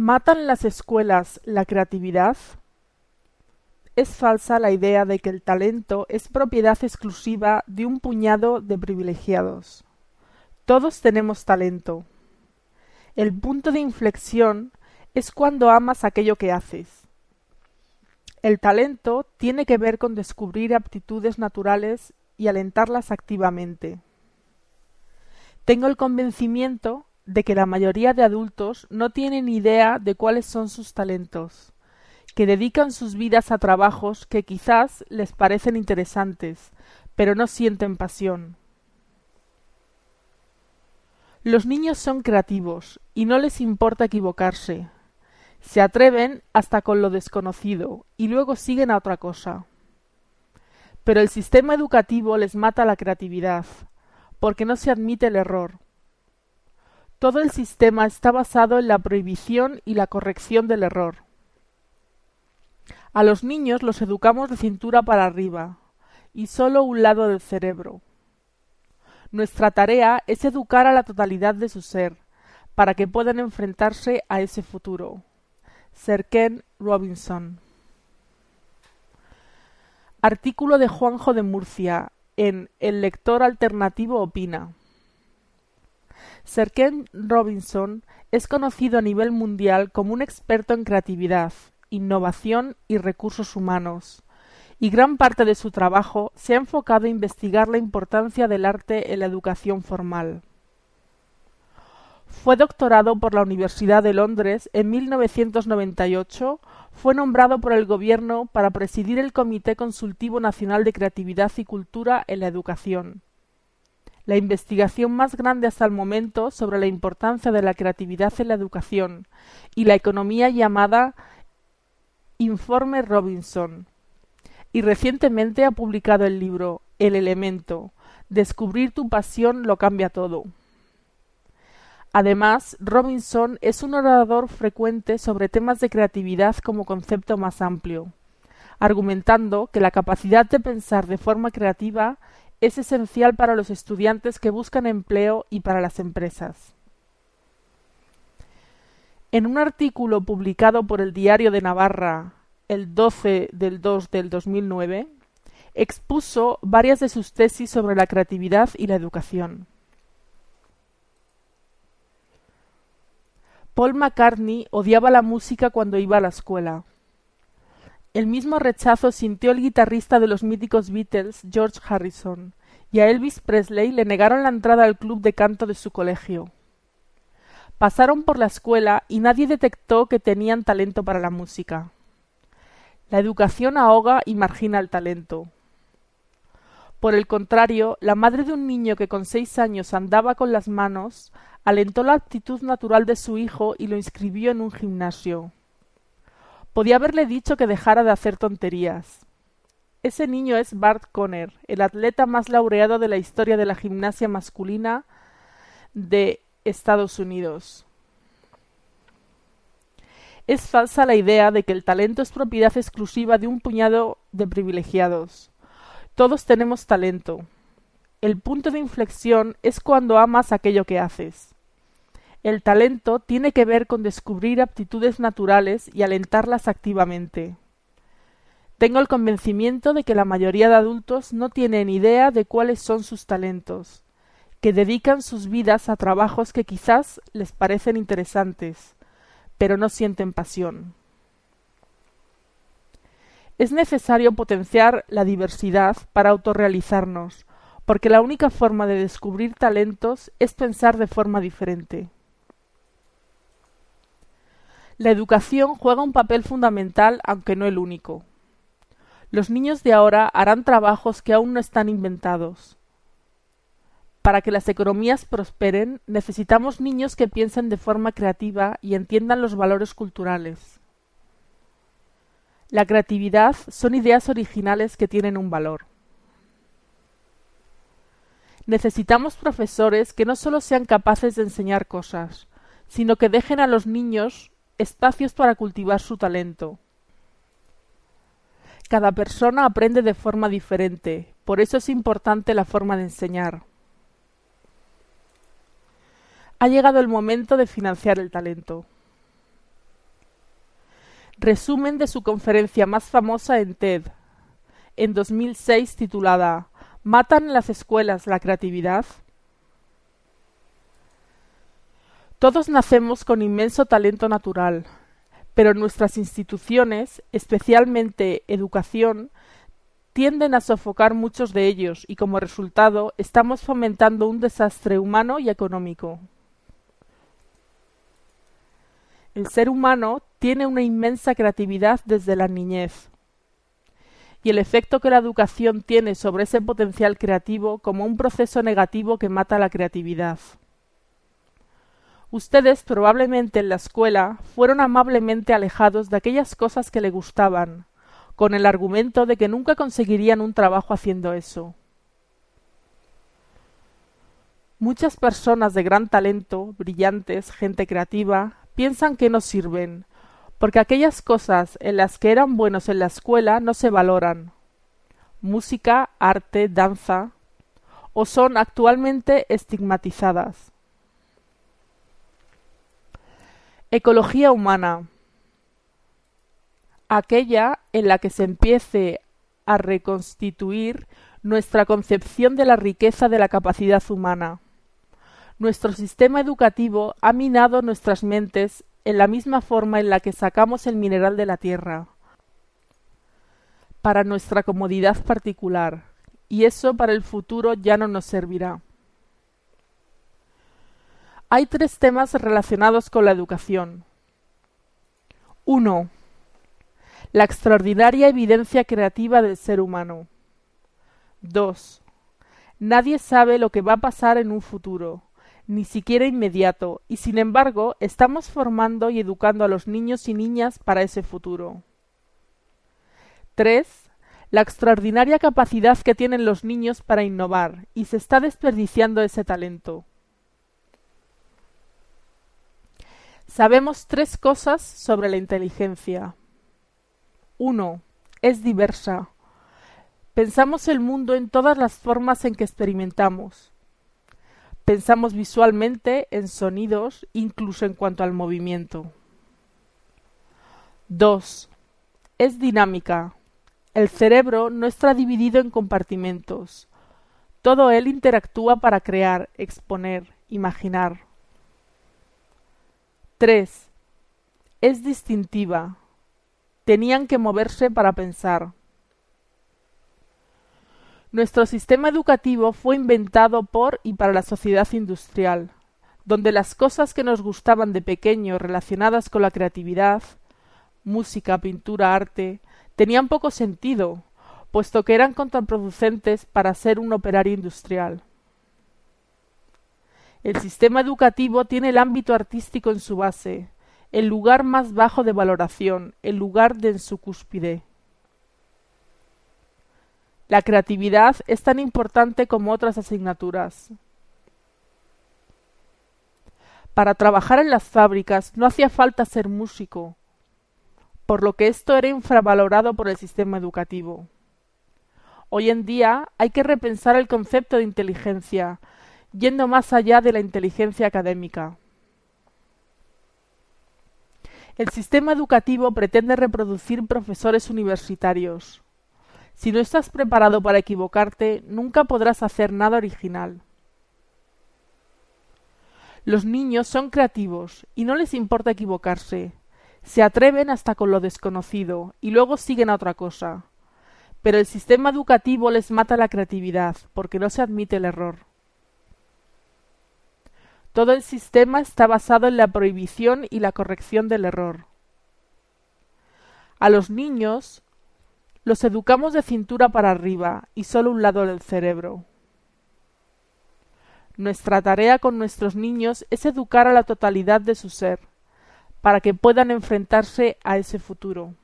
¿Matan las escuelas la creatividad? Es falsa la idea de que el talento es propiedad exclusiva de un puñado de privilegiados. Todos tenemos talento. El punto de inflexión es cuando amas aquello que haces. El talento tiene que ver con descubrir aptitudes naturales y alentarlas activamente. Tengo el convencimiento de que la mayoría de adultos no tienen idea de cuáles son sus talentos, que dedican sus vidas a trabajos que quizás les parecen interesantes, pero no sienten pasión. Los niños son creativos y no les importa equivocarse. Se atreven hasta con lo desconocido y luego siguen a otra cosa. Pero el sistema educativo les mata la creatividad, porque no se admite el error, todo el sistema está basado en la prohibición y la corrección del error. A los niños los educamos de cintura para arriba, y sólo un lado del cerebro. Nuestra tarea es educar a la totalidad de su ser, para que puedan enfrentarse a ese futuro. Sir Ken Robinson. Artículo de Juanjo de Murcia en El lector alternativo opina. Sir Ken Robinson es conocido a nivel mundial como un experto en creatividad, innovación y recursos humanos, y gran parte de su trabajo se ha enfocado a investigar la importancia del arte en la educación formal. Fue doctorado por la Universidad de Londres en 1998, fue nombrado por el Gobierno para presidir el Comité Consultivo Nacional de Creatividad y Cultura en la Educación la investigación más grande hasta el momento sobre la importancia de la creatividad en la educación y la economía llamada Informe Robinson. Y recientemente ha publicado el libro El elemento. Descubrir tu pasión lo cambia todo. Además, Robinson es un orador frecuente sobre temas de creatividad como concepto más amplio, argumentando que la capacidad de pensar de forma creativa es esencial para los estudiantes que buscan empleo y para las empresas. En un artículo publicado por el Diario de Navarra el 12 del 2 del 2009, expuso varias de sus tesis sobre la creatividad y la educación. Paul McCartney odiaba la música cuando iba a la escuela. El mismo rechazo sintió el guitarrista de los míticos Beatles, George Harrison, y a Elvis Presley le negaron la entrada al club de canto de su colegio. Pasaron por la escuela y nadie detectó que tenían talento para la música. La educación ahoga y margina el talento. Por el contrario, la madre de un niño que con seis años andaba con las manos alentó la actitud natural de su hijo y lo inscribió en un gimnasio. Podía haberle dicho que dejara de hacer tonterías. Ese niño es Bart Conner, el atleta más laureado de la historia de la gimnasia masculina de Estados Unidos. Es falsa la idea de que el talento es propiedad exclusiva de un puñado de privilegiados. Todos tenemos talento. El punto de inflexión es cuando amas aquello que haces. El talento tiene que ver con descubrir aptitudes naturales y alentarlas activamente. Tengo el convencimiento de que la mayoría de adultos no tienen idea de cuáles son sus talentos, que dedican sus vidas a trabajos que quizás les parecen interesantes, pero no sienten pasión. Es necesario potenciar la diversidad para autorrealizarnos, porque la única forma de descubrir talentos es pensar de forma diferente. La educación juega un papel fundamental, aunque no el único. Los niños de ahora harán trabajos que aún no están inventados. Para que las economías prosperen, necesitamos niños que piensen de forma creativa y entiendan los valores culturales. La creatividad son ideas originales que tienen un valor. Necesitamos profesores que no solo sean capaces de enseñar cosas, sino que dejen a los niños espacios para cultivar su talento. Cada persona aprende de forma diferente, por eso es importante la forma de enseñar. Ha llegado el momento de financiar el talento. Resumen de su conferencia más famosa en TED, en 2006 titulada ¿Matan las escuelas la creatividad? Todos nacemos con inmenso talento natural, pero nuestras instituciones, especialmente educación, tienden a sofocar muchos de ellos y como resultado estamos fomentando un desastre humano y económico. El ser humano tiene una inmensa creatividad desde la niñez y el efecto que la educación tiene sobre ese potencial creativo como un proceso negativo que mata la creatividad. Ustedes probablemente en la escuela fueron amablemente alejados de aquellas cosas que le gustaban, con el argumento de que nunca conseguirían un trabajo haciendo eso. Muchas personas de gran talento, brillantes, gente creativa, piensan que no sirven, porque aquellas cosas en las que eran buenos en la escuela no se valoran. Música, arte, danza, o son actualmente estigmatizadas. Ecología humana. Aquella en la que se empiece a reconstituir nuestra concepción de la riqueza de la capacidad humana. Nuestro sistema educativo ha minado nuestras mentes en la misma forma en la que sacamos el mineral de la tierra, para nuestra comodidad particular, y eso para el futuro ya no nos servirá. Hay tres temas relacionados con la educación. 1. La extraordinaria evidencia creativa del ser humano. 2. Nadie sabe lo que va a pasar en un futuro, ni siquiera inmediato, y sin embargo estamos formando y educando a los niños y niñas para ese futuro. 3. La extraordinaria capacidad que tienen los niños para innovar, y se está desperdiciando ese talento. Sabemos tres cosas sobre la inteligencia. 1. Es diversa. Pensamos el mundo en todas las formas en que experimentamos. Pensamos visualmente, en sonidos, incluso en cuanto al movimiento. 2. Es dinámica. El cerebro no está dividido en compartimentos. Todo él interactúa para crear, exponer, imaginar. 3. Es distintiva. Tenían que moverse para pensar. Nuestro sistema educativo fue inventado por y para la sociedad industrial, donde las cosas que nos gustaban de pequeño relacionadas con la creatividad, música, pintura, arte, tenían poco sentido, puesto que eran contraproducentes para ser un operario industrial. El sistema educativo tiene el ámbito artístico en su base, el lugar más bajo de valoración, el lugar de en su cúspide. La creatividad es tan importante como otras asignaturas. Para trabajar en las fábricas no hacía falta ser músico, por lo que esto era infravalorado por el sistema educativo. Hoy en día hay que repensar el concepto de inteligencia, yendo más allá de la inteligencia académica. El sistema educativo pretende reproducir profesores universitarios. Si no estás preparado para equivocarte, nunca podrás hacer nada original. Los niños son creativos y no les importa equivocarse. Se atreven hasta con lo desconocido y luego siguen a otra cosa. Pero el sistema educativo les mata la creatividad porque no se admite el error. Todo el sistema está basado en la prohibición y la corrección del error. A los niños los educamos de cintura para arriba y solo un lado del cerebro. Nuestra tarea con nuestros niños es educar a la totalidad de su ser, para que puedan enfrentarse a ese futuro.